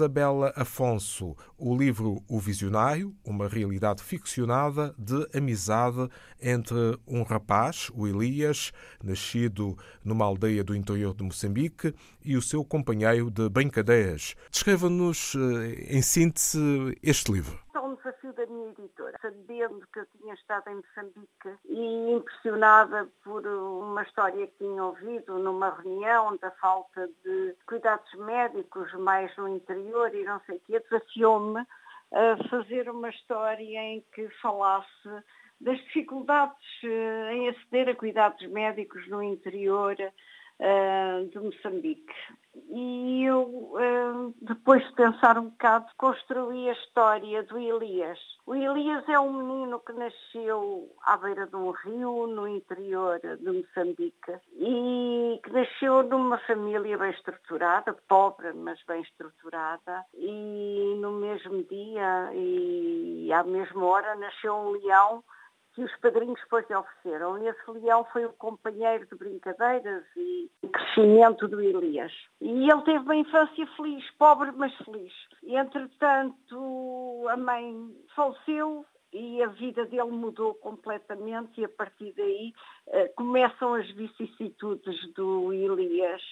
Rosabela Afonso, o livro O Visionário, uma realidade ficcionada de amizade entre um rapaz, o Elias, nascido numa aldeia do interior de Moçambique, e o seu companheiro de brincadeiras. Descreva-nos, eh, em síntese, este livro desafio da minha editora, sabendo que eu tinha estado em Moçambique e impressionada por uma história que tinha ouvido numa reunião da falta de cuidados médicos mais no interior e não sei o quê, desafiou-me a fazer uma história em que falasse das dificuldades eh, em aceder a cuidados médicos no interior uh, de Moçambique. E eu, uh, depois de pensar um bocado, construí a história do Elias. O Elias é um menino que nasceu à beira de um rio, no interior de Moçambique, e que nasceu numa família bem estruturada, pobre, mas bem estruturada, e no mesmo dia e à mesma hora nasceu um leão que os padrinhos depois lhe ofereceram. E esse leão foi o companheiro de brincadeiras e crescimento do Elias. E ele teve uma infância feliz, pobre mas feliz. E, entretanto, a mãe faleceu e a vida dele mudou completamente e a partir daí eh, começam as vicissitudes do Elias,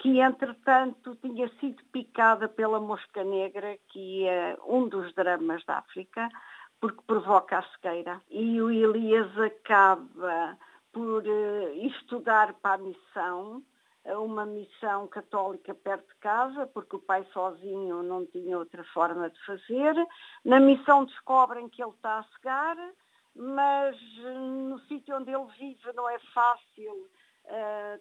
que entretanto tinha sido picada pela mosca negra, que é um dos dramas da África, porque provoca a cegueira. E o Elias acaba por uh, estudar para a missão, eh, uma missão católica perto de casa, porque o pai sozinho não tinha outra forma de fazer. Na missão descobrem que ele está a cegar, mas eh, no sítio onde ele vive não é fácil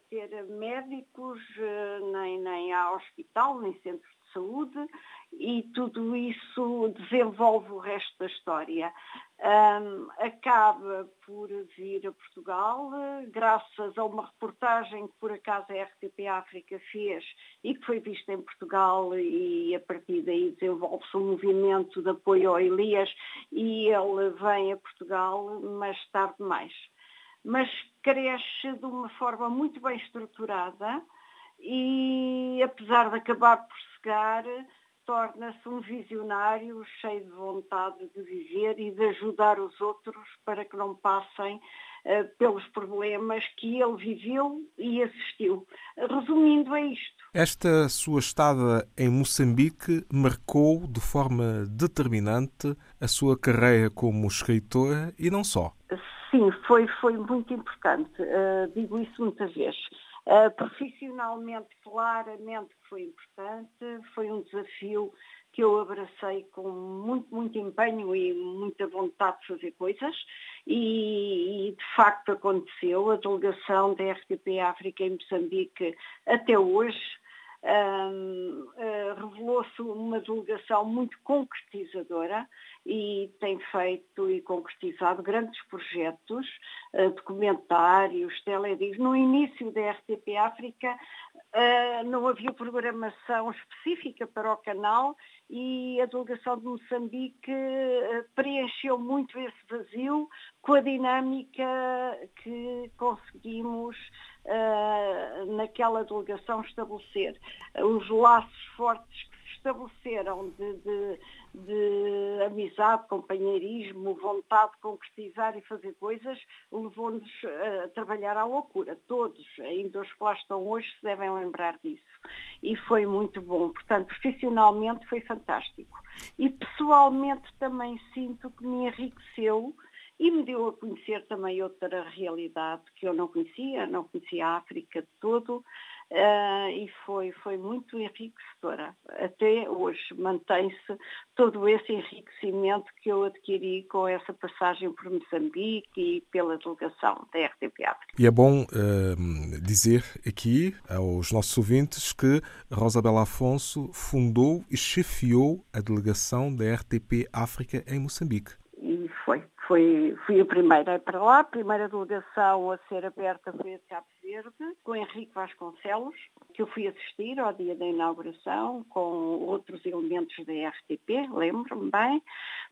ter médicos, uh, nem, nem há hospital, nem centros saúde e tudo isso desenvolve o resto da história. Um, acaba por vir a Portugal, graças a uma reportagem que por acaso a RTP África fez e que foi vista em Portugal e a partir daí desenvolve-se um movimento de apoio ao Elias e ele vem a Portugal, mas tarde demais. Mas cresce de uma forma muito bem estruturada, e apesar de acabar por cegar, torna-se um visionário cheio de vontade de viver e de ajudar os outros para que não passem uh, pelos problemas que ele viveu e assistiu. Resumindo, é isto. Esta sua estada em Moçambique marcou de forma determinante a sua carreira como escritora e não só. Sim, foi, foi muito importante. Uh, digo isso muitas vezes. Uh, profissionalmente, claramente foi importante, foi um desafio que eu abracei com muito, muito empenho e muita vontade de fazer coisas e, e, de facto aconteceu. A delegação da RTP África em Moçambique até hoje um, uh, revelou-se uma delegação muito concretizadora e tem feito e concretizado grandes projetos, uh, documentários, teledis. No início da RTP África uh, não havia programação específica para o canal e a delegação de Moçambique preencheu muito esse vazio com a dinâmica que conseguimos naquela delegação estabelecer. Os laços fortes que se estabeleceram de, de, de amizade, companheirismo, vontade de concretizar e fazer coisas, levou-nos a trabalhar à loucura. Todos, ainda os que lá estão hoje, se devem lembrar disso. E foi muito bom. Portanto, profissionalmente foi fantástico. E pessoalmente também sinto que me enriqueceu e me deu a conhecer também outra realidade que eu não conhecia, não conhecia a África de todo uh, e foi, foi muito enriquecedora. Até hoje mantém-se todo esse enriquecimento que eu adquiri com essa passagem por Moçambique e pela delegação da RTP África. E é bom uh, dizer aqui aos nossos ouvintes que Rosabela Afonso fundou e chefiou a delegação da RTP África em Moçambique. Fui, fui a primeira para lá, a primeira delegação a ser aberta foi a de Cabo Verde, com Henrique Vasconcelos, que eu fui assistir ao dia da inauguração, com outros elementos da RTP, lembro-me bem.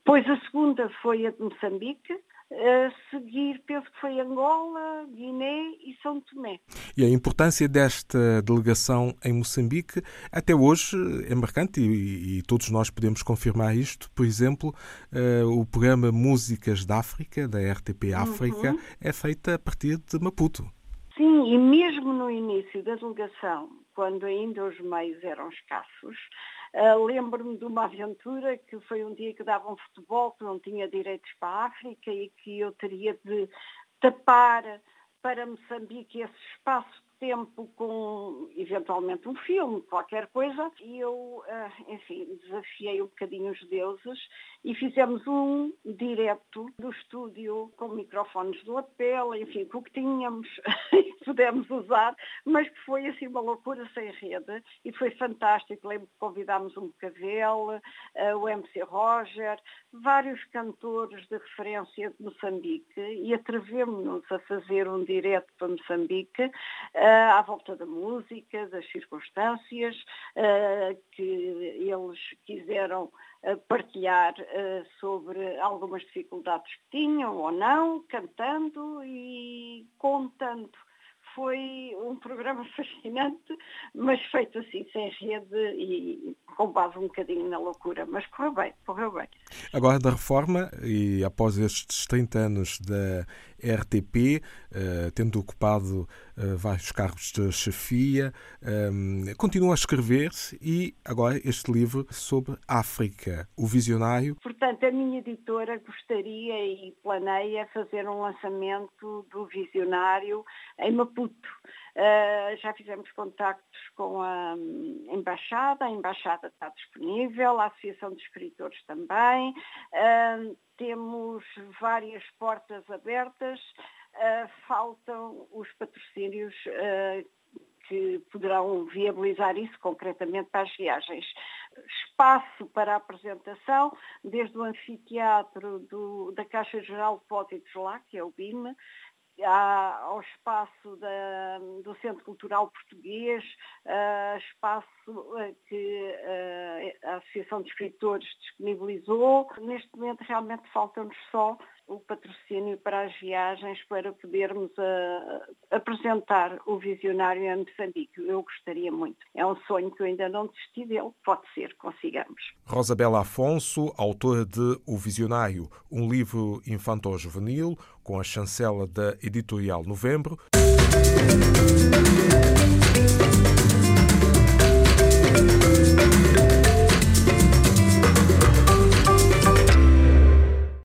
Pois a segunda foi a de Moçambique, A seguir, penso que foi Angola, Guiné e São Tomé. E a importância desta delegação em Moçambique até hoje é marcante e, e todos nós podemos confirmar isto. Por exemplo, uh, o programa Músicas da África, da RTP África, uhum. é feito a partir de Maputo. Sim, e mesmo no início da delegação, quando ainda os meios eram escassos, uh, lembro-me de uma aventura que foi um dia que davam um futebol, que não tinha direitos para a África e que eu teria de tapar para Moçambique esse espaço tempo com eventualmente um filme, qualquer coisa, e eu, ah, enfim, desafiei um bocadinho os deuses e fizemos um direto do estúdio com microfones de lapela, enfim, com o que tínhamos e pudemos usar, mas que foi assim uma loucura sem rede e foi fantástico. Lembro que convidámos um Bocavel, ah, o MC Roger, vários cantores de referência de Moçambique e atrevemos-nos a fazer um direto para Moçambique uh, à volta da música, das circunstâncias uh, que eles quiseram uh, partilhar sobre algumas dificuldades que tinham ou não, cantando e contando foi um programa fascinante, mas feito assim, sem rede e com base um bocadinho na loucura. Mas correu bem, correu bem. Agora da reforma, e após estes 30 anos da RTP, eh, tendo ocupado eh, vários cargos de chefia, eh, continua a escrever e agora este livro sobre África, o visionário. Portanto, a minha editora gostaria e planeia fazer um lançamento do visionário em Maputo. Uh, já fizemos contactos com a um, Embaixada, a Embaixada está disponível, a Associação de Escritores também. Uh, temos várias portas abertas, uh, faltam os patrocínios que poderão viabilizar isso concretamente para as viagens. Espaço para apresentação, desde o anfiteatro do, da Caixa Geral de Depósitos lá, que é o BIM, ao espaço da, do Centro Cultural Português, uh, espaço uh, que uh, a Associação de Escritores disponibilizou. Neste momento realmente falta-nos só o patrocínio para as viagens para podermos apresentar o visionário em Moçambique. Eu gostaria muito. É um sonho que eu ainda não desisti dele. Pode ser, consigamos. Rosabela Afonso, autora de O Visionário, um livro infantil-juvenil com a chancela da editorial Novembro.